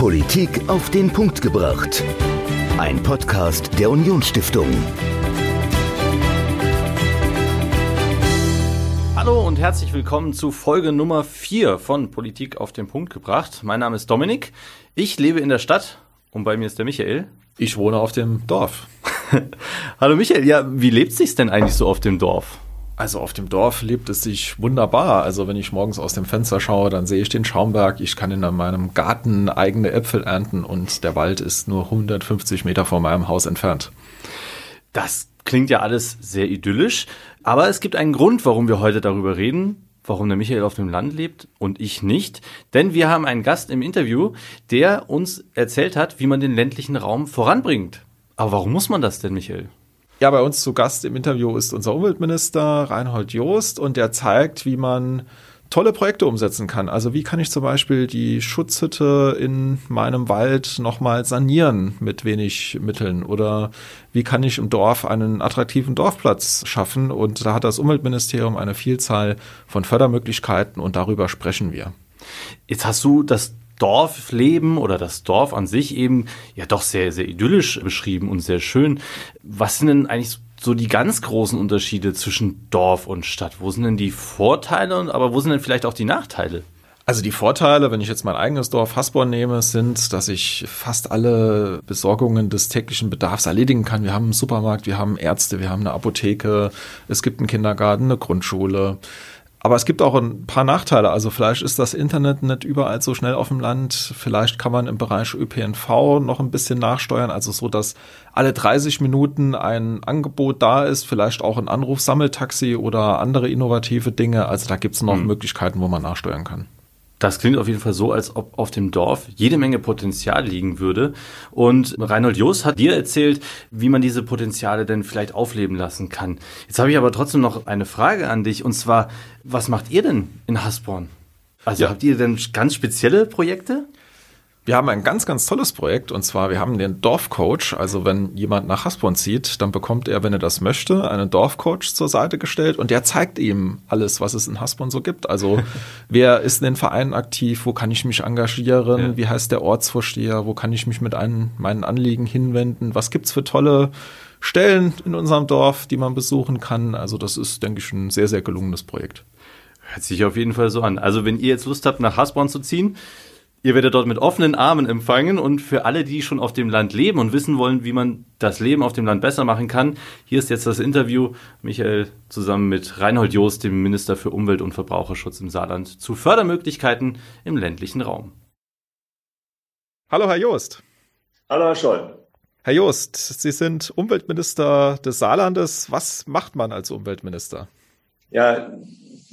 Politik auf den Punkt gebracht. Ein Podcast der Unionsstiftung. Hallo und herzlich willkommen zu Folge Nummer 4 von Politik auf den Punkt gebracht. Mein Name ist Dominik. Ich lebe in der Stadt und bei mir ist der Michael. Ich wohne auf dem Dorf. Hallo Michael, ja, wie lebt sich's denn eigentlich so auf dem Dorf? Also auf dem Dorf lebt es sich wunderbar. Also wenn ich morgens aus dem Fenster schaue, dann sehe ich den Schaumberg. Ich kann in meinem Garten eigene Äpfel ernten und der Wald ist nur 150 Meter vor meinem Haus entfernt. Das klingt ja alles sehr idyllisch, aber es gibt einen Grund, warum wir heute darüber reden, warum der Michael auf dem Land lebt und ich nicht. Denn wir haben einen Gast im Interview, der uns erzählt hat, wie man den ländlichen Raum voranbringt. Aber warum muss man das denn, Michael? Ja, bei uns zu Gast im Interview ist unser Umweltminister Reinhold Joost und der zeigt, wie man tolle Projekte umsetzen kann. Also wie kann ich zum Beispiel die Schutzhütte in meinem Wald nochmal sanieren mit wenig Mitteln oder wie kann ich im Dorf einen attraktiven Dorfplatz schaffen und da hat das Umweltministerium eine Vielzahl von Fördermöglichkeiten und darüber sprechen wir. Jetzt hast du das Dorfleben oder das Dorf an sich eben ja doch sehr, sehr idyllisch beschrieben und sehr schön. Was sind denn eigentlich so die ganz großen Unterschiede zwischen Dorf und Stadt? Wo sind denn die Vorteile, aber wo sind denn vielleicht auch die Nachteile? Also die Vorteile, wenn ich jetzt mein eigenes Dorf Hasborn nehme, sind, dass ich fast alle Besorgungen des täglichen Bedarfs erledigen kann. Wir haben einen Supermarkt, wir haben Ärzte, wir haben eine Apotheke, es gibt einen Kindergarten, eine Grundschule. Aber es gibt auch ein paar Nachteile. Also vielleicht ist das Internet nicht überall so schnell auf dem Land. Vielleicht kann man im Bereich ÖPNV noch ein bisschen nachsteuern. Also so, dass alle 30 Minuten ein Angebot da ist. Vielleicht auch ein Anrufsammeltaxi oder andere innovative Dinge. Also da gibt es noch hm. Möglichkeiten, wo man nachsteuern kann. Das klingt auf jeden Fall so, als ob auf dem Dorf jede Menge Potenzial liegen würde. Und Reinhold Joos hat dir erzählt, wie man diese Potenziale denn vielleicht aufleben lassen kann. Jetzt habe ich aber trotzdem noch eine Frage an dich. Und zwar, was macht ihr denn in Hasborn? Also ja. habt ihr denn ganz spezielle Projekte? Wir haben ein ganz, ganz tolles Projekt und zwar, wir haben den Dorfcoach. Also wenn jemand nach Hasborn zieht, dann bekommt er, wenn er das möchte, einen Dorfcoach zur Seite gestellt und der zeigt ihm alles, was es in Hasborn so gibt. Also wer ist in den Vereinen aktiv, wo kann ich mich engagieren, ja. wie heißt der Ortsvorsteher, wo kann ich mich mit einem, meinen Anliegen hinwenden, was gibt's für tolle Stellen in unserem Dorf, die man besuchen kann. Also das ist, denke ich, ein sehr, sehr gelungenes Projekt. Hört sich auf jeden Fall so an. Also wenn ihr jetzt Lust habt, nach Hasborn zu ziehen, Ihr werdet dort mit offenen Armen empfangen und für alle, die schon auf dem Land leben und wissen wollen, wie man das Leben auf dem Land besser machen kann, hier ist jetzt das Interview Michael zusammen mit Reinhold Joost, dem Minister für Umwelt und Verbraucherschutz im Saarland, zu Fördermöglichkeiten im ländlichen Raum. Hallo, Herr Joost. Hallo, Herr Scholl. Herr Joost, Sie sind Umweltminister des Saarlandes. Was macht man als Umweltminister? Ja,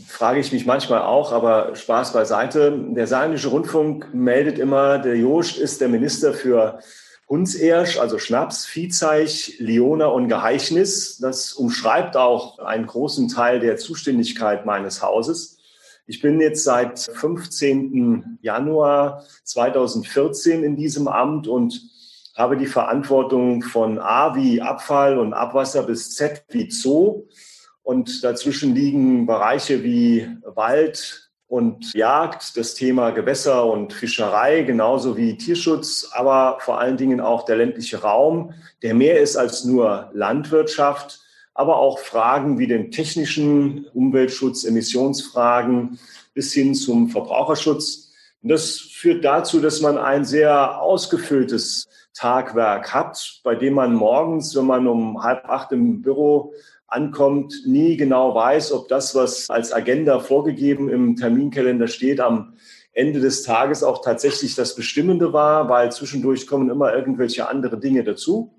frage ich mich manchmal auch, aber Spaß beiseite. Der Saarländische Rundfunk meldet immer, der Joost ist der Minister für Hundsersch, also Schnaps, Viehzeich, Liona und Geheichnis. Das umschreibt auch einen großen Teil der Zuständigkeit meines Hauses. Ich bin jetzt seit 15. Januar 2014 in diesem Amt und habe die Verantwortung von A wie Abfall und Abwasser bis Z wie Zoo und dazwischen liegen Bereiche wie Wald und Jagd, das Thema Gewässer und Fischerei, genauso wie Tierschutz, aber vor allen Dingen auch der ländliche Raum, der mehr ist als nur Landwirtschaft, aber auch Fragen wie den technischen Umweltschutz, Emissionsfragen bis hin zum Verbraucherschutz. Und das führt dazu, dass man ein sehr ausgefülltes Tagwerk hat, bei dem man morgens, wenn man um halb acht im Büro ankommt, nie genau weiß, ob das, was als Agenda vorgegeben im Terminkalender steht, am Ende des Tages auch tatsächlich das Bestimmende war, weil zwischendurch kommen immer irgendwelche andere Dinge dazu.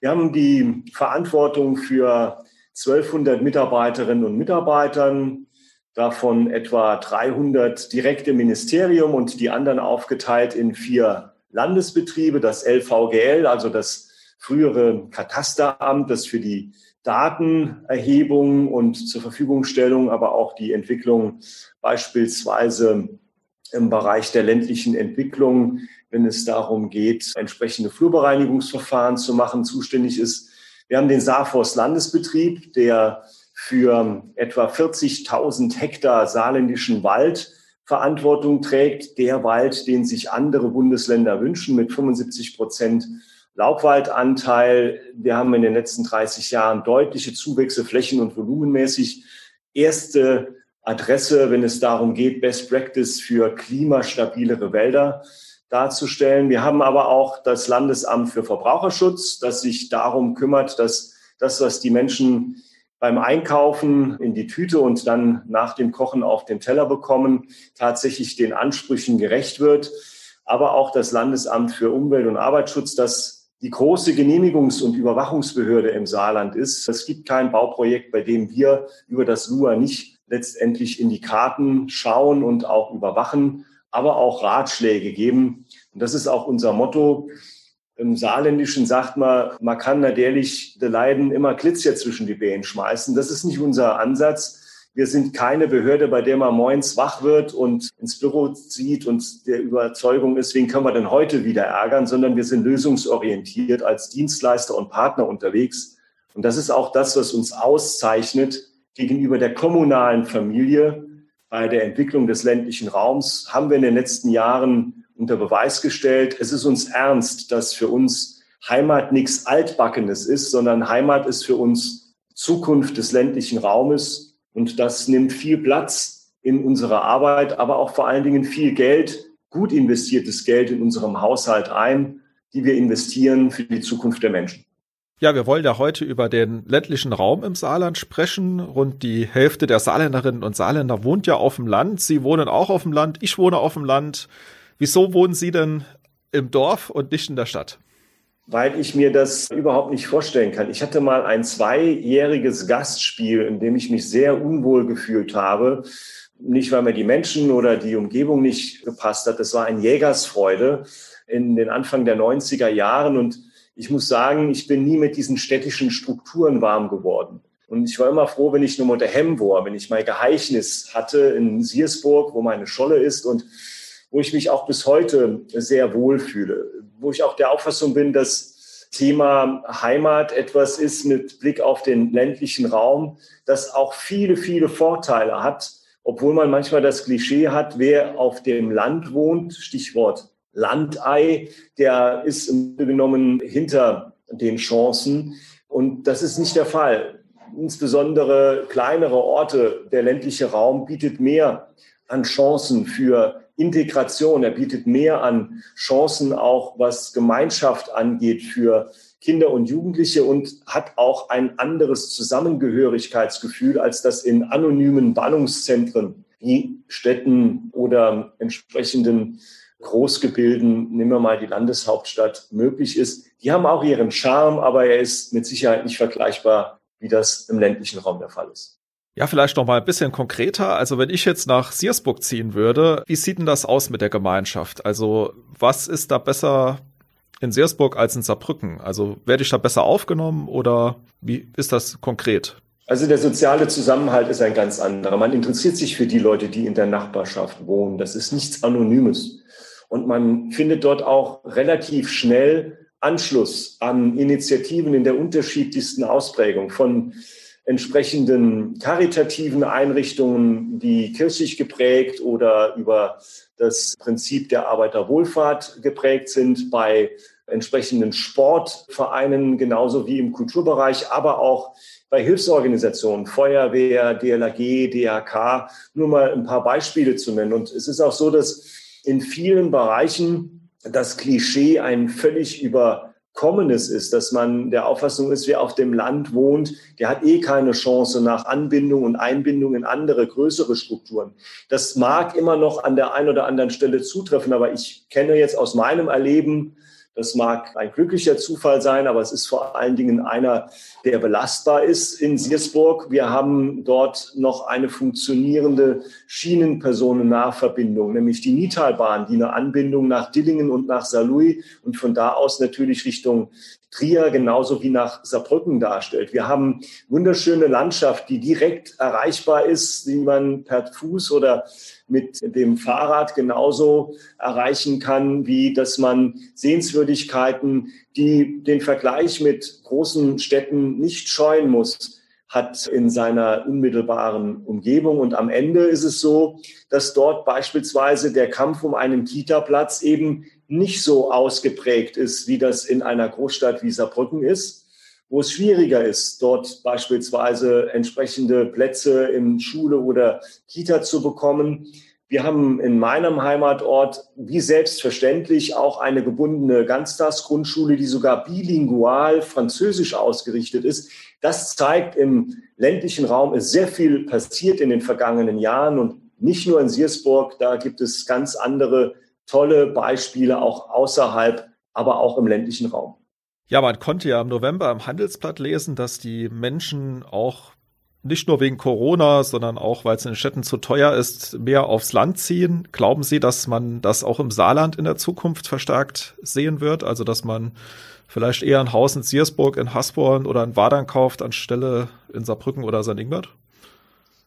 Wir haben die Verantwortung für 1200 Mitarbeiterinnen und Mitarbeitern, davon etwa 300 direkt im Ministerium und die anderen aufgeteilt in vier Landesbetriebe, das LVGL, also das frühere Katasteramt, das für die Datenerhebung und zur Verfügungstellung, aber auch die Entwicklung beispielsweise im Bereich der ländlichen Entwicklung, wenn es darum geht, entsprechende Flurbereinigungsverfahren zu machen, zuständig ist. Wir haben den Saarforst Landesbetrieb, der für etwa 40.000 Hektar saarländischen Wald Verantwortung trägt, der Wald, den sich andere Bundesländer wünschen, mit 75 Prozent Laubwaldanteil. Wir haben in den letzten 30 Jahren deutliche Zuwächse flächen- und volumenmäßig. Erste Adresse, wenn es darum geht, Best Practice für klimastabilere Wälder darzustellen. Wir haben aber auch das Landesamt für Verbraucherschutz, das sich darum kümmert, dass das, was die Menschen beim Einkaufen in die Tüte und dann nach dem Kochen auf den Teller bekommen, tatsächlich den Ansprüchen gerecht wird. Aber auch das Landesamt für Umwelt und Arbeitsschutz, das die große Genehmigungs- und Überwachungsbehörde im Saarland ist. Es gibt kein Bauprojekt, bei dem wir über das LUA nicht letztendlich in die Karten schauen und auch überwachen, aber auch Ratschläge geben. Und das ist auch unser Motto. Im Saarländischen sagt man, man kann natürlich de Leiden immer Glitzer zwischen die Beine schmeißen. Das ist nicht unser Ansatz. Wir sind keine Behörde, bei der man morgens wach wird und ins Büro zieht und der Überzeugung ist, wen können wir denn heute wieder ärgern, sondern wir sind lösungsorientiert als Dienstleister und Partner unterwegs. Und das ist auch das, was uns auszeichnet gegenüber der kommunalen Familie. Bei der Entwicklung des ländlichen Raums haben wir in den letzten Jahren unter Beweis gestellt. Es ist uns ernst, dass für uns Heimat nichts Altbackenes ist, sondern Heimat ist für uns Zukunft des ländlichen Raumes. Und das nimmt viel Platz in unserer Arbeit, aber auch vor allen Dingen viel Geld, gut investiertes Geld in unserem Haushalt ein, die wir investieren für die Zukunft der Menschen. Ja, wir wollen ja heute über den ländlichen Raum im Saarland sprechen. Rund die Hälfte der Saarländerinnen und Saarländer wohnt ja auf dem Land. Sie wohnen auch auf dem Land. Ich wohne auf dem Land. Wieso wohnen Sie denn im Dorf und nicht in der Stadt? Weil ich mir das überhaupt nicht vorstellen kann. Ich hatte mal ein zweijähriges Gastspiel, in dem ich mich sehr unwohl gefühlt habe. Nicht, weil mir die Menschen oder die Umgebung nicht gepasst hat. Das war ein Jägersfreude in den Anfang der 90er Jahren. Und ich muss sagen, ich bin nie mit diesen städtischen Strukturen warm geworden. Und ich war immer froh, wenn ich nur mit der Hemm war, wenn ich mein Geheichnis hatte in Siersburg, wo meine Scholle ist und wo ich mich auch bis heute sehr wohl fühle, wo ich auch der Auffassung bin, dass Thema Heimat etwas ist mit Blick auf den ländlichen Raum, das auch viele, viele Vorteile hat, obwohl man manchmal das Klischee hat, wer auf dem Land wohnt, Stichwort Landei, der ist im Grunde genommen hinter den Chancen. Und das ist nicht der Fall. Insbesondere kleinere Orte, der ländliche Raum bietet mehr an Chancen für Integration. Er bietet mehr an Chancen auch, was Gemeinschaft angeht für Kinder und Jugendliche und hat auch ein anderes Zusammengehörigkeitsgefühl als das in anonymen Ballungszentren wie Städten oder entsprechenden Großgebilden, nehmen wir mal die Landeshauptstadt, möglich ist. Die haben auch ihren Charme, aber er ist mit Sicherheit nicht vergleichbar, wie das im ländlichen Raum der Fall ist. Ja, vielleicht noch mal ein bisschen konkreter. Also wenn ich jetzt nach Siersburg ziehen würde, wie sieht denn das aus mit der Gemeinschaft? Also was ist da besser in Siersburg als in Saarbrücken? Also werde ich da besser aufgenommen oder wie ist das konkret? Also der soziale Zusammenhalt ist ein ganz anderer. Man interessiert sich für die Leute, die in der Nachbarschaft wohnen. Das ist nichts Anonymes. Und man findet dort auch relativ schnell Anschluss an Initiativen in der unterschiedlichsten Ausprägung von entsprechenden karitativen Einrichtungen, die kirchlich geprägt oder über das Prinzip der Arbeiterwohlfahrt geprägt sind, bei entsprechenden Sportvereinen genauso wie im Kulturbereich, aber auch bei Hilfsorganisationen, Feuerwehr, DLAG, DAK, nur mal ein paar Beispiele zu nennen. Und es ist auch so, dass in vielen Bereichen das Klischee ein völlig über Kommenes ist, dass man der Auffassung ist, wer auf dem Land wohnt, der hat eh keine Chance nach Anbindung und Einbindung in andere, größere Strukturen. Das mag immer noch an der einen oder anderen Stelle zutreffen, aber ich kenne jetzt aus meinem Erleben das mag ein glücklicher Zufall sein, aber es ist vor allen Dingen einer, der belastbar ist in Siersburg. Wir haben dort noch eine funktionierende Schienenpersonennahverbindung, nämlich die Nitalbahn, die eine Anbindung nach Dillingen und nach Saarlouis und von da aus natürlich Richtung Trier genauso wie nach Saarbrücken darstellt. Wir haben wunderschöne Landschaft, die direkt erreichbar ist, die man per Fuß oder mit dem Fahrrad genauso erreichen kann, wie dass man Sehenswürdigkeiten, die den Vergleich mit großen Städten nicht scheuen muss, hat in seiner unmittelbaren Umgebung. Und am Ende ist es so, dass dort beispielsweise der Kampf um einen Kita-Platz eben nicht so ausgeprägt ist, wie das in einer Großstadt wie Saarbrücken ist, wo es schwieriger ist, dort beispielsweise entsprechende Plätze in Schule oder Kita zu bekommen. Wir haben in meinem Heimatort wie selbstverständlich auch eine gebundene Ganztagsgrundschule, die sogar bilingual französisch ausgerichtet ist. Das zeigt, im ländlichen Raum ist sehr viel passiert in den vergangenen Jahren und nicht nur in Siersburg, da gibt es ganz andere tolle Beispiele auch außerhalb, aber auch im ländlichen Raum. Ja, man konnte ja im November im Handelsblatt lesen, dass die Menschen auch nicht nur wegen Corona, sondern auch, weil es in den Städten zu teuer ist, mehr aufs Land ziehen. Glauben Sie, dass man das auch im Saarland in der Zukunft verstärkt sehen wird? Also, dass man vielleicht eher ein Haus in Siersburg, in Hasborn oder in Wadern kauft, anstelle in Saarbrücken oder St. Ingbert?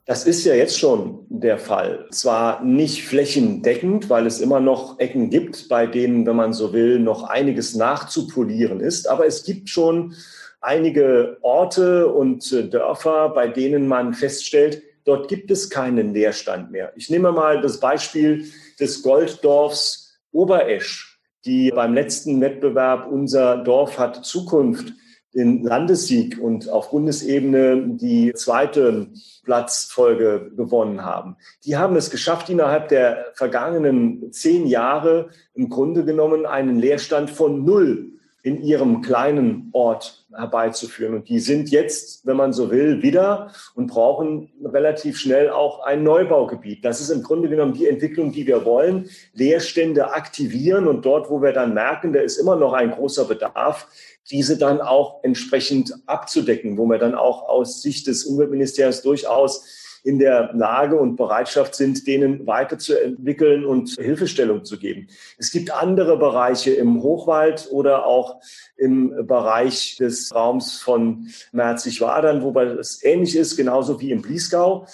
Das ist ja jetzt schon der Fall. Zwar nicht flächendeckend, weil es immer noch Ecken gibt, bei denen, wenn man so will, noch einiges nachzupolieren ist, aber es gibt schon einige Orte und äh, Dörfer, bei denen man feststellt, dort gibt es keinen Leerstand mehr. Ich nehme mal das Beispiel des Golddorfs Oberesch, die beim letzten Wettbewerb Unser Dorf hat Zukunft den Landessieg und auf Bundesebene die zweite Platzfolge gewonnen haben. Die haben es geschafft, innerhalb der vergangenen zehn Jahre im Grunde genommen einen Leerstand von null in ihrem kleinen Ort herbeizuführen. Und die sind jetzt, wenn man so will, wieder und brauchen relativ schnell auch ein Neubaugebiet. Das ist im Grunde genommen die Entwicklung, die wir wollen. Leerstände aktivieren und dort, wo wir dann merken, da ist immer noch ein großer Bedarf, diese dann auch entsprechend abzudecken, wo wir dann auch aus Sicht des Umweltministeriums durchaus in der Lage und Bereitschaft sind, denen weiterzuentwickeln und Hilfestellung zu geben. Es gibt andere Bereiche im Hochwald oder auch im Bereich des Raums von Merzig-Wadern, wobei es ähnlich ist, genauso wie im Bliesgau.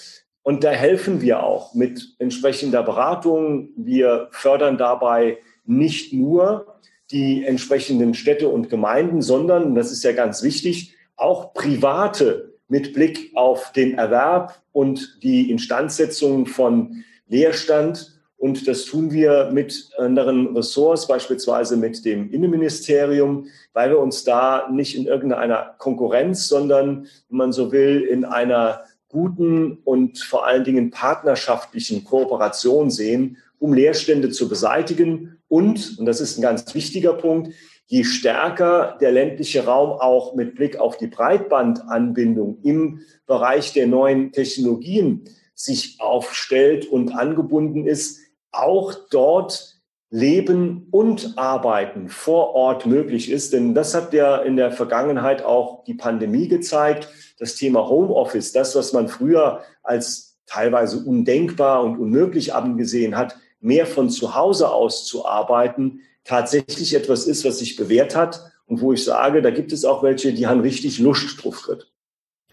Und da helfen wir auch mit entsprechender Beratung. Wir fördern dabei nicht nur die entsprechenden Städte und Gemeinden, sondern, das ist ja ganz wichtig, auch private mit Blick auf den Erwerb und die Instandsetzung von Leerstand. Und das tun wir mit anderen Ressorts, beispielsweise mit dem Innenministerium, weil wir uns da nicht in irgendeiner Konkurrenz, sondern, wenn man so will, in einer guten und vor allen Dingen partnerschaftlichen Kooperation sehen, um Leerstände zu beseitigen. Und, und das ist ein ganz wichtiger Punkt, je stärker der ländliche Raum auch mit Blick auf die Breitbandanbindung im Bereich der neuen Technologien sich aufstellt und angebunden ist, auch dort Leben und Arbeiten vor Ort möglich ist. Denn das hat ja in der Vergangenheit auch die Pandemie gezeigt. Das Thema Homeoffice, das, was man früher als teilweise undenkbar und unmöglich angesehen hat, mehr von zu Hause aus zu arbeiten, tatsächlich etwas ist, was sich bewährt hat und wo ich sage, da gibt es auch welche, die haben richtig Lust drauf kriegt.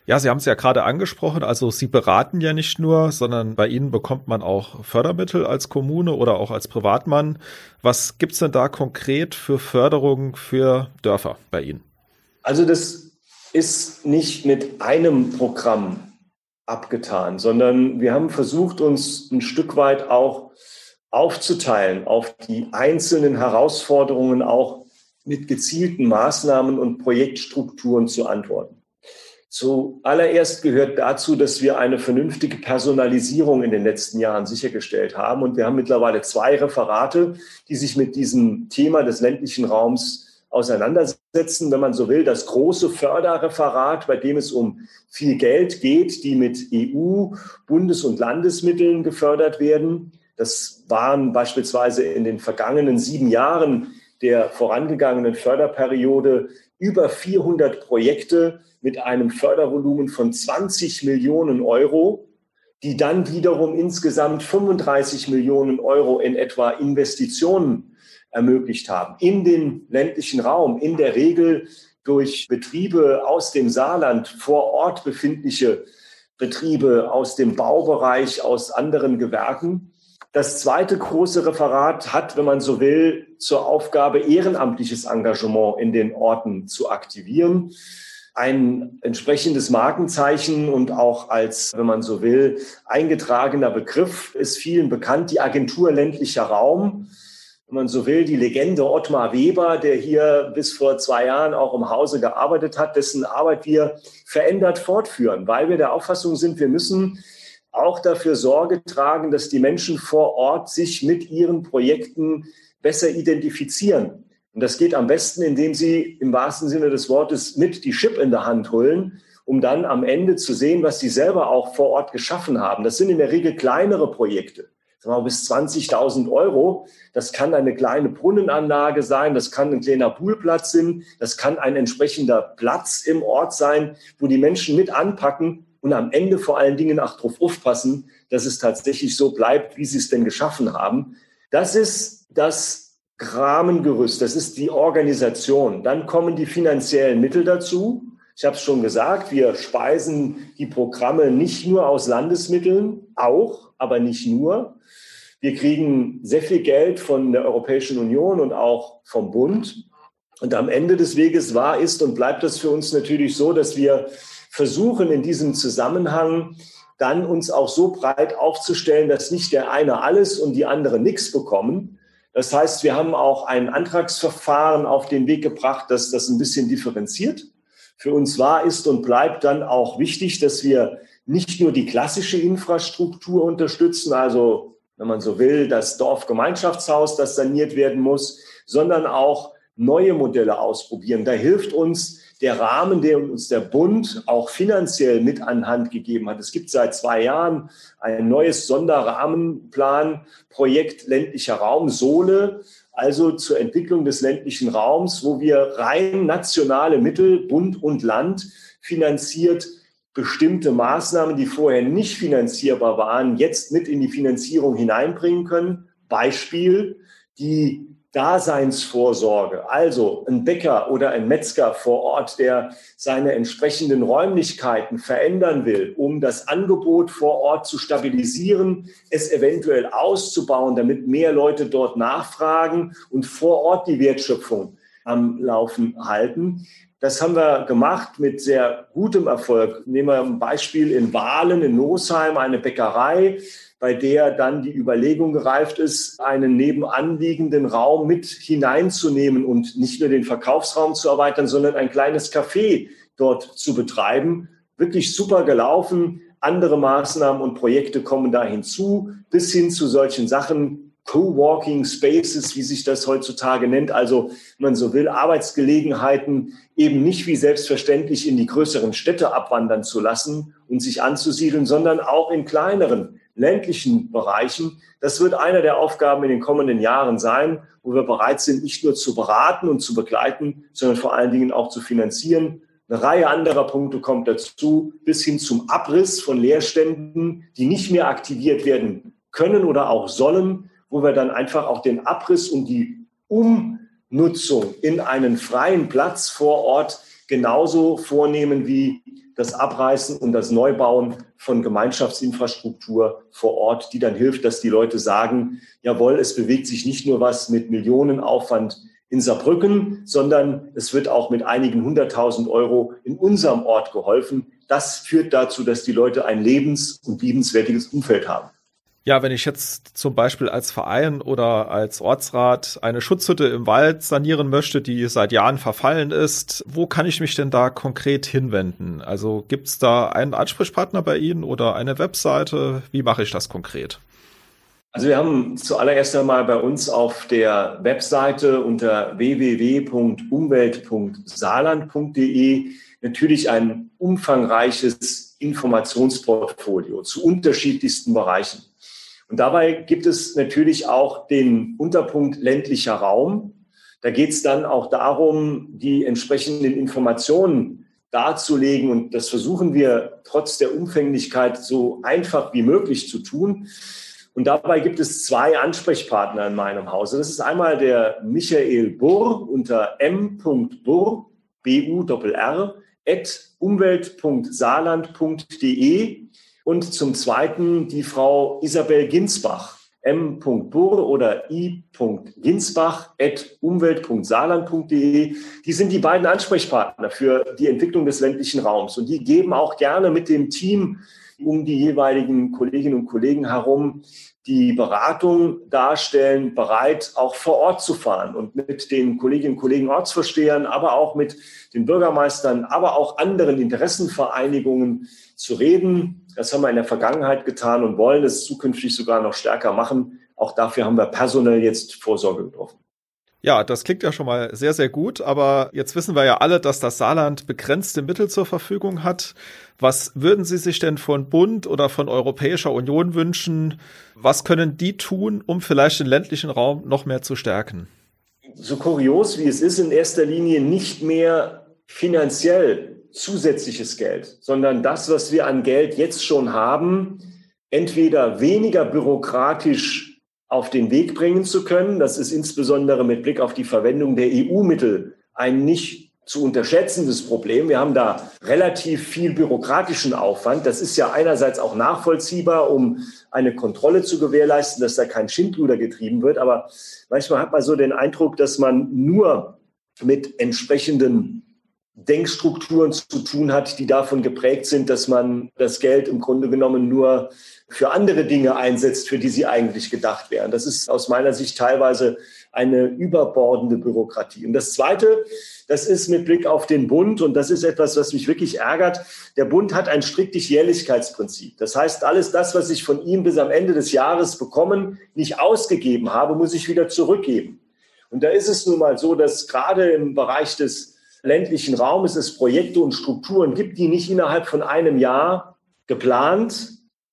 Ja, Sie haben es ja gerade angesprochen, also Sie beraten ja nicht nur, sondern bei Ihnen bekommt man auch Fördermittel als Kommune oder auch als Privatmann. Was gibt's denn da konkret für Förderung für Dörfer bei Ihnen? Also das ist nicht mit einem Programm abgetan, sondern wir haben versucht, uns ein Stück weit auch aufzuteilen auf die einzelnen Herausforderungen auch mit gezielten Maßnahmen und Projektstrukturen zu antworten. Zuallererst gehört dazu, dass wir eine vernünftige Personalisierung in den letzten Jahren sichergestellt haben. Und wir haben mittlerweile zwei Referate, die sich mit diesem Thema des ländlichen Raums auseinandersetzen. Wenn man so will, das große Förderreferat, bei dem es um viel Geld geht, die mit EU, Bundes- und Landesmitteln gefördert werden. Das waren beispielsweise in den vergangenen sieben Jahren der vorangegangenen Förderperiode über 400 Projekte mit einem Fördervolumen von 20 Millionen Euro, die dann wiederum insgesamt 35 Millionen Euro in etwa Investitionen ermöglicht haben in den ländlichen Raum, in der Regel durch Betriebe aus dem Saarland vor Ort befindliche Betriebe aus dem Baubereich, aus anderen Gewerken. Das zweite große Referat hat, wenn man so will, zur Aufgabe, ehrenamtliches Engagement in den Orten zu aktivieren. ein entsprechendes Markenzeichen und auch als, wenn man so will, eingetragener Begriff ist vielen bekannt, die Agentur ländlicher Raum. Wenn man so will, die Legende Ottmar Weber, der hier bis vor zwei Jahren auch im Hause gearbeitet hat, dessen Arbeit wir verändert fortführen, weil wir der Auffassung sind, wir müssen auch dafür Sorge tragen, dass die Menschen vor Ort sich mit ihren Projekten besser identifizieren. Und das geht am besten, indem Sie im wahrsten Sinne des Wortes mit die Chip in der Hand holen, um dann am Ende zu sehen, was Sie selber auch vor Ort geschaffen haben. Das sind in der Regel kleinere Projekte. Sagen wir mal, bis 20.000 Euro. Das kann eine kleine Brunnenanlage sein, das kann ein kleiner Poolplatz sein, das kann ein entsprechender Platz im Ort sein, wo die Menschen mit anpacken und am Ende vor allen Dingen auch darauf aufpassen, dass es tatsächlich so bleibt, wie sie es denn geschaffen haben. Das ist das Rahmengerüst, das ist die Organisation. Dann kommen die finanziellen Mittel dazu. Ich habe es schon gesagt, wir speisen die Programme nicht nur aus Landesmitteln, auch, aber nicht nur. Wir kriegen sehr viel Geld von der Europäischen Union und auch vom Bund. Und am Ende des Weges war, ist und bleibt das für uns natürlich so, dass wir versuchen, in diesem Zusammenhang dann uns auch so breit aufzustellen, dass nicht der eine alles und die andere nichts bekommen, das heißt, wir haben auch ein Antragsverfahren auf den Weg gebracht, dass das ein bisschen differenziert. Für uns war, ist und bleibt dann auch wichtig, dass wir nicht nur die klassische Infrastruktur unterstützen, also wenn man so will, das Dorfgemeinschaftshaus, das saniert werden muss, sondern auch neue Modelle ausprobieren. Da hilft uns der Rahmen, den uns der Bund auch finanziell mit an Hand gegeben hat. Es gibt seit zwei Jahren ein neues Sonderrahmenplanprojekt ländlicher Raum, Sohle, also zur Entwicklung des ländlichen Raums, wo wir rein nationale Mittel, Bund und Land finanziert bestimmte Maßnahmen, die vorher nicht finanzierbar waren, jetzt mit in die Finanzierung hineinbringen können. Beispiel die Daseinsvorsorge, also ein Bäcker oder ein Metzger vor Ort, der seine entsprechenden Räumlichkeiten verändern will, um das Angebot vor Ort zu stabilisieren, es eventuell auszubauen, damit mehr Leute dort nachfragen und vor Ort die Wertschöpfung am Laufen halten. Das haben wir gemacht mit sehr gutem Erfolg. Nehmen wir ein Beispiel in Wahlen, in Nosheim, eine Bäckerei bei der dann die Überlegung gereift ist, einen nebenanliegenden Raum mit hineinzunehmen und nicht nur den Verkaufsraum zu erweitern, sondern ein kleines Café dort zu betreiben. Wirklich super gelaufen. Andere Maßnahmen und Projekte kommen da hinzu, bis hin zu solchen Sachen, Co-working Spaces, wie sich das heutzutage nennt, also man so will, Arbeitsgelegenheiten eben nicht wie selbstverständlich in die größeren Städte abwandern zu lassen und sich anzusiedeln, sondern auch in kleineren ländlichen Bereichen. Das wird einer der Aufgaben in den kommenden Jahren sein, wo wir bereit sind, nicht nur zu beraten und zu begleiten, sondern vor allen Dingen auch zu finanzieren. Eine Reihe anderer Punkte kommt dazu, bis hin zum Abriss von Leerständen, die nicht mehr aktiviert werden können oder auch sollen, wo wir dann einfach auch den Abriss und die Umnutzung in einen freien Platz vor Ort genauso vornehmen wie das Abreißen und das Neubauen von Gemeinschaftsinfrastruktur vor Ort, die dann hilft, dass die Leute sagen, jawohl, es bewegt sich nicht nur was mit Millionenaufwand in Saarbrücken, sondern es wird auch mit einigen hunderttausend Euro in unserem Ort geholfen. Das führt dazu, dass die Leute ein lebens- und liebenswertiges Umfeld haben. Ja, wenn ich jetzt zum Beispiel als Verein oder als Ortsrat eine Schutzhütte im Wald sanieren möchte, die seit Jahren verfallen ist, wo kann ich mich denn da konkret hinwenden? Also gibt's da einen Ansprechpartner bei Ihnen oder eine Webseite? Wie mache ich das konkret? Also wir haben zuallererst einmal bei uns auf der Webseite unter www.umwelt.saarland.de natürlich ein umfangreiches Informationsportfolio zu unterschiedlichsten Bereichen. Und dabei gibt es natürlich auch den Unterpunkt ländlicher Raum. Da geht es dann auch darum, die entsprechenden Informationen darzulegen. Und das versuchen wir trotz der Umfänglichkeit so einfach wie möglich zu tun. Und dabei gibt es zwei Ansprechpartner in meinem Hause. Das ist einmal der Michael Burr unter m.burr, B-U-R-R, at umwelt.saarland.de und zum Zweiten die Frau Isabel Ginsbach m.burr oder i.ginsbach at umwelt.saarland.de. Die sind die beiden Ansprechpartner für die Entwicklung des ländlichen Raums. Und die geben auch gerne mit dem Team um die jeweiligen Kolleginnen und Kollegen herum die Beratung darstellen, bereit, auch vor Ort zu fahren und mit den Kolleginnen und Kollegen Ortsvorstehern, aber auch mit den Bürgermeistern, aber auch anderen Interessenvereinigungen zu reden. Das haben wir in der Vergangenheit getan und wollen es zukünftig sogar noch stärker machen. Auch dafür haben wir personell jetzt Vorsorge getroffen. Ja, das klingt ja schon mal sehr, sehr gut, aber jetzt wissen wir ja alle, dass das Saarland begrenzte Mittel zur Verfügung hat. Was würden Sie sich denn von Bund oder von Europäischer Union wünschen? Was können die tun, um vielleicht den ländlichen Raum noch mehr zu stärken? So kurios wie es ist, in erster Linie nicht mehr finanziell zusätzliches Geld, sondern das, was wir an Geld jetzt schon haben, entweder weniger bürokratisch auf den Weg bringen zu können. Das ist insbesondere mit Blick auf die Verwendung der EU-Mittel ein nicht zu unterschätzendes Problem. Wir haben da relativ viel bürokratischen Aufwand. Das ist ja einerseits auch nachvollziehbar, um eine Kontrolle zu gewährleisten, dass da kein Schindluder getrieben wird. Aber manchmal hat man so den Eindruck, dass man nur mit entsprechenden Denkstrukturen zu tun hat, die davon geprägt sind, dass man das Geld im Grunde genommen nur für andere Dinge einsetzt, für die sie eigentlich gedacht wären. Das ist aus meiner Sicht teilweise eine überbordende Bürokratie. Und das Zweite, das ist mit Blick auf den Bund, und das ist etwas, was mich wirklich ärgert. Der Bund hat ein striktes Jährlichkeitsprinzip. Das heißt, alles das, was ich von ihm bis am Ende des Jahres bekommen, nicht ausgegeben habe, muss ich wieder zurückgeben. Und da ist es nun mal so, dass gerade im Bereich des ländlichen Raumes es Projekte und Strukturen gibt, die nicht innerhalb von einem Jahr geplant,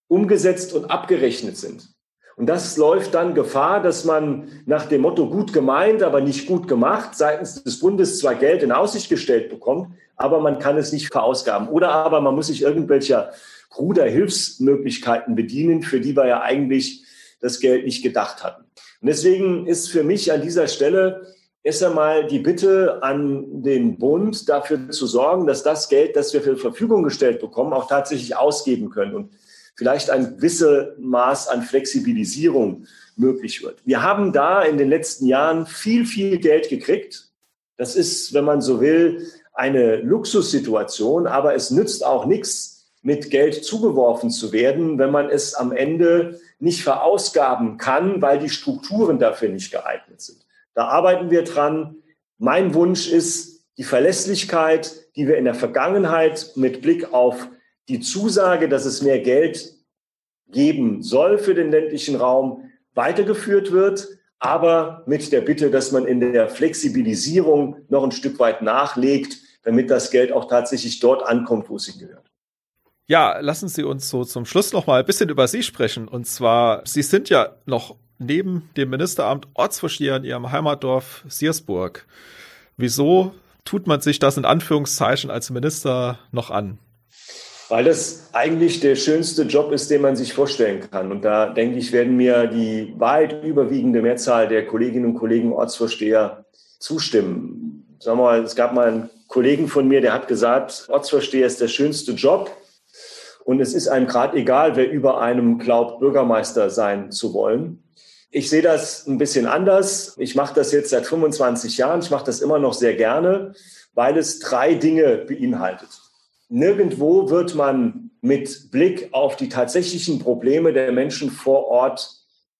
umgesetzt und abgerechnet sind. Und das läuft dann Gefahr, dass man nach dem Motto gut gemeint, aber nicht gut gemacht seitens des Bundes zwar Geld in Aussicht gestellt bekommt, aber man kann es nicht verausgaben. Oder aber man muss sich irgendwelcher kruder Hilfsmöglichkeiten bedienen, für die wir ja eigentlich das Geld nicht gedacht hatten. Und deswegen ist für mich an dieser Stelle ist einmal die Bitte an den Bund, dafür zu sorgen, dass das Geld, das wir zur Verfügung gestellt bekommen, auch tatsächlich ausgeben können und vielleicht ein gewisses Maß an Flexibilisierung möglich wird. Wir haben da in den letzten Jahren viel, viel Geld gekriegt. Das ist, wenn man so will, eine Luxussituation, aber es nützt auch nichts, mit Geld zugeworfen zu werden, wenn man es am Ende nicht verausgaben kann, weil die Strukturen dafür nicht geeignet sind. Da arbeiten wir dran. Mein Wunsch ist die Verlässlichkeit, die wir in der Vergangenheit mit Blick auf die Zusage, dass es mehr Geld geben soll für den ländlichen Raum, weitergeführt wird, aber mit der Bitte, dass man in der Flexibilisierung noch ein Stück weit nachlegt, damit das Geld auch tatsächlich dort ankommt, wo es hingehört. Ja, lassen Sie uns so zum Schluss noch mal ein bisschen über Sie sprechen. Und zwar, Sie sind ja noch neben dem Ministeramt Ortsvorsteher in ihrem Heimatdorf Siersburg. Wieso tut man sich das in Anführungszeichen als Minister noch an? Weil das eigentlich der schönste Job ist, den man sich vorstellen kann. Und da denke ich, werden mir die weit überwiegende Mehrzahl der Kolleginnen und Kollegen Ortsvorsteher zustimmen. Wir mal, es gab mal einen Kollegen von mir, der hat gesagt, Ortsvorsteher ist der schönste Job. Und es ist einem gerade egal, wer über einem glaubt, Bürgermeister sein zu wollen. Ich sehe das ein bisschen anders. Ich mache das jetzt seit 25 Jahren. Ich mache das immer noch sehr gerne, weil es drei Dinge beinhaltet. Nirgendwo wird man mit Blick auf die tatsächlichen Probleme der Menschen vor Ort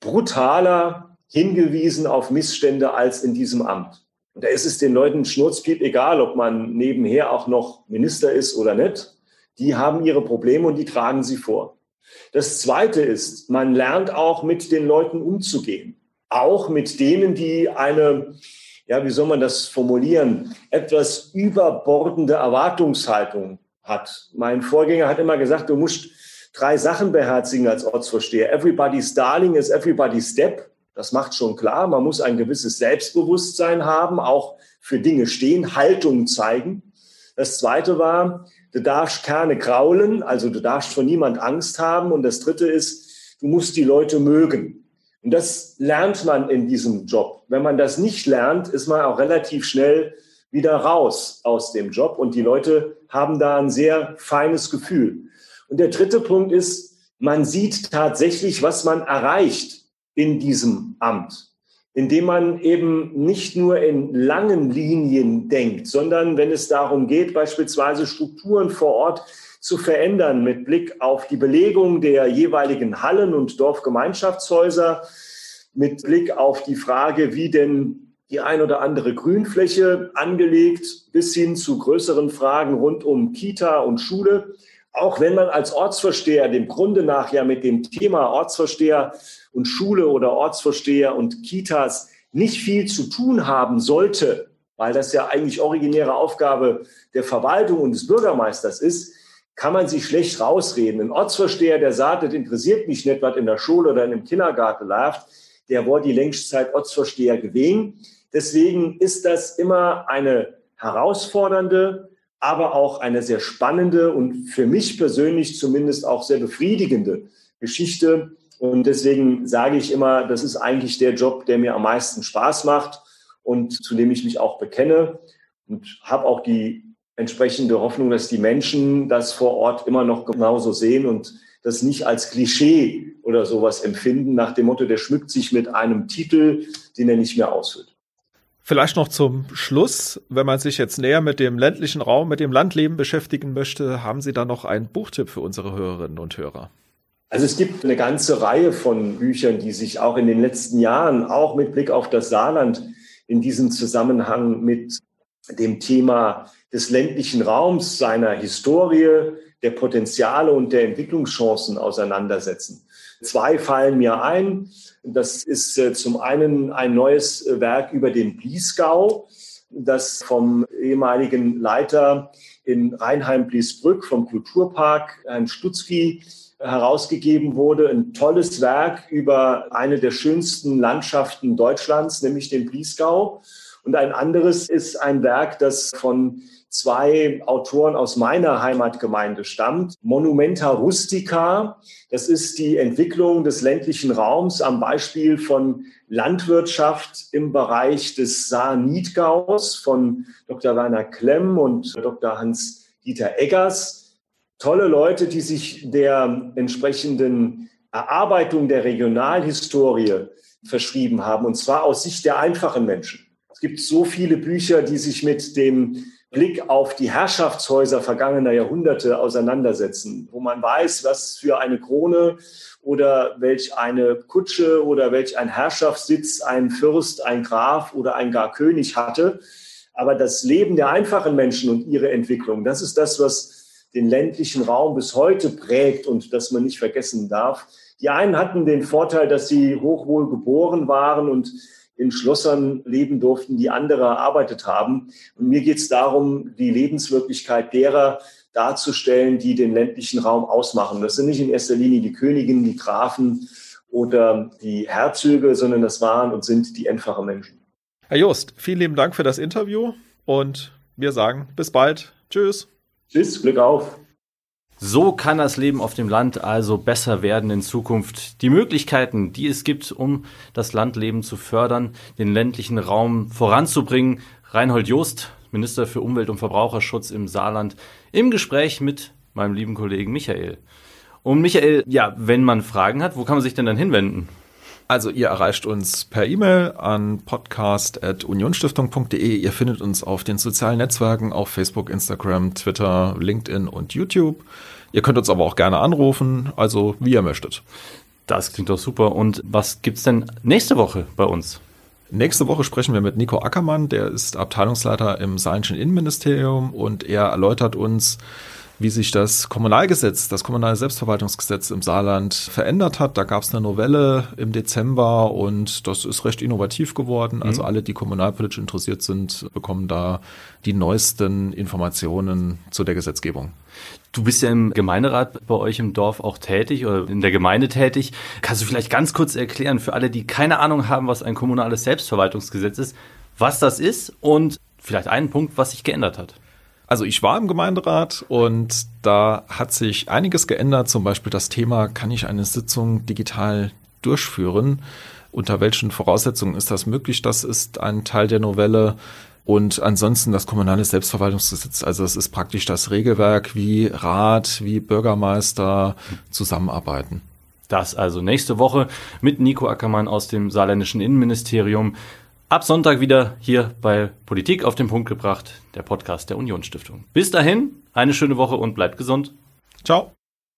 brutaler hingewiesen auf Missstände als in diesem Amt. Und da ist es den Leuten schnurzpiep egal, ob man nebenher auch noch Minister ist oder nicht. Die haben ihre Probleme und die tragen sie vor. Das Zweite ist, man lernt auch mit den Leuten umzugehen. Auch mit denen, die eine, ja, wie soll man das formulieren, etwas überbordende Erwartungshaltung hat. Mein Vorgänger hat immer gesagt, du musst drei Sachen beherzigen als Ortsvorsteher. Everybody's Darling is everybody's Step. Das macht schon klar. Man muss ein gewisses Selbstbewusstsein haben, auch für Dinge stehen, Haltung zeigen. Das zweite war, du darfst keine kraulen, also du darfst vor niemand Angst haben. Und das dritte ist, du musst die Leute mögen. Und das lernt man in diesem Job. Wenn man das nicht lernt, ist man auch relativ schnell wieder raus aus dem Job. Und die Leute haben da ein sehr feines Gefühl. Und der dritte Punkt ist, man sieht tatsächlich, was man erreicht, in diesem Amt, indem man eben nicht nur in langen Linien denkt, sondern wenn es darum geht, beispielsweise Strukturen vor Ort zu verändern mit Blick auf die Belegung der jeweiligen Hallen und Dorfgemeinschaftshäuser, mit Blick auf die Frage, wie denn die ein oder andere Grünfläche angelegt, bis hin zu größeren Fragen rund um Kita und Schule. Auch wenn man als Ortsvorsteher dem Grunde nach ja mit dem Thema Ortsvorsteher und Schule oder Ortsvorsteher und Kitas nicht viel zu tun haben sollte, weil das ja eigentlich originäre Aufgabe der Verwaltung und des Bürgermeisters ist, kann man sich schlecht rausreden. Ein Ortsvorsteher, der sagt, das interessiert mich nicht, was in der Schule oder in dem Kindergarten läuft, der war die längste Zeit Ortsvorsteher gewesen. Deswegen ist das immer eine herausfordernde, aber auch eine sehr spannende und für mich persönlich zumindest auch sehr befriedigende Geschichte. Und deswegen sage ich immer, das ist eigentlich der Job, der mir am meisten Spaß macht und zu dem ich mich auch bekenne und habe auch die entsprechende Hoffnung, dass die Menschen das vor Ort immer noch genauso sehen und das nicht als Klischee oder sowas empfinden, nach dem Motto, der schmückt sich mit einem Titel, den er nicht mehr ausfüllt. Vielleicht noch zum Schluss, wenn man sich jetzt näher mit dem ländlichen Raum, mit dem Landleben beschäftigen möchte, haben Sie da noch einen Buchtipp für unsere Hörerinnen und Hörer? Also es gibt eine ganze Reihe von Büchern, die sich auch in den letzten Jahren, auch mit Blick auf das Saarland, in diesem Zusammenhang mit dem Thema des ländlichen Raums, seiner Historie, der Potenziale und der Entwicklungschancen auseinandersetzen. Zwei fallen mir ein. Das ist äh, zum einen ein neues äh, Werk über den Bliesgau, das vom ehemaligen Leiter in Rheinheim-Bliesbrück vom Kulturpark, Herrn Stutzki, herausgegeben wurde. Ein tolles Werk über eine der schönsten Landschaften Deutschlands, nämlich den Bliesgau. Und ein anderes ist ein Werk, das von zwei Autoren aus meiner Heimatgemeinde stammt. Monumenta Rustica, das ist die Entwicklung des ländlichen Raums am Beispiel von Landwirtschaft im Bereich des Saar-Niedgaus von Dr. Werner Klemm und Dr. Hans-Dieter Eggers. Tolle Leute, die sich der entsprechenden Erarbeitung der Regionalhistorie verschrieben haben, und zwar aus Sicht der einfachen Menschen. Es gibt so viele Bücher, die sich mit dem Blick auf die Herrschaftshäuser vergangener Jahrhunderte auseinandersetzen, wo man weiß, was für eine Krone oder welch eine Kutsche oder welch ein Herrschaftssitz ein Fürst, ein Graf oder ein gar König hatte. Aber das Leben der einfachen Menschen und ihre Entwicklung, das ist das, was den ländlichen Raum bis heute prägt und das man nicht vergessen darf. Die einen hatten den Vorteil, dass sie hochwohl geboren waren und in Schlossern leben durften, die andere erarbeitet haben. Und mir geht es darum, die Lebenswirklichkeit derer darzustellen, die den ländlichen Raum ausmachen. Das sind nicht in erster Linie die Königinnen, die Grafen oder die Herzöge, sondern das waren und sind die einfachen Menschen. Herr Jost, vielen lieben Dank für das Interview und wir sagen bis bald. Tschüss. Tschüss, Glück auf. So kann das Leben auf dem Land also besser werden in Zukunft. Die Möglichkeiten, die es gibt, um das Landleben zu fördern, den ländlichen Raum voranzubringen. Reinhold Joost, Minister für Umwelt und Verbraucherschutz im Saarland, im Gespräch mit meinem lieben Kollegen Michael. Und Michael, ja, wenn man Fragen hat, wo kann man sich denn dann hinwenden? Also ihr erreicht uns per E-Mail an podcast.unionstiftung.de. Ihr findet uns auf den sozialen Netzwerken, auf Facebook, Instagram, Twitter, LinkedIn und YouTube. Ihr könnt uns aber auch gerne anrufen, also wie ihr möchtet. Das klingt doch super. Und was gibt's denn nächste Woche bei uns? Nächste Woche sprechen wir mit Nico Ackermann, der ist Abteilungsleiter im Saarländischen Innenministerium und er erläutert uns, wie sich das Kommunalgesetz, das kommunale Selbstverwaltungsgesetz im Saarland verändert hat. Da gab es eine Novelle im Dezember und das ist recht innovativ geworden. Also mhm. alle, die kommunalpolitisch interessiert sind, bekommen da die neuesten Informationen zu der Gesetzgebung. Du bist ja im Gemeinderat bei euch im Dorf auch tätig oder in der Gemeinde tätig. Kannst du vielleicht ganz kurz erklären für alle, die keine Ahnung haben, was ein kommunales Selbstverwaltungsgesetz ist, was das ist und vielleicht einen Punkt, was sich geändert hat? Also ich war im Gemeinderat und da hat sich einiges geändert. Zum Beispiel das Thema, kann ich eine Sitzung digital durchführen? Unter welchen Voraussetzungen ist das möglich? Das ist ein Teil der Novelle. Und ansonsten das kommunale Selbstverwaltungsgesetz. Also es ist praktisch das Regelwerk, wie Rat, wie Bürgermeister zusammenarbeiten. Das also nächste Woche mit Nico Ackermann aus dem saarländischen Innenministerium. Ab Sonntag wieder hier bei Politik auf den Punkt gebracht, der Podcast der Unionsstiftung. Bis dahin, eine schöne Woche und bleibt gesund. Ciao.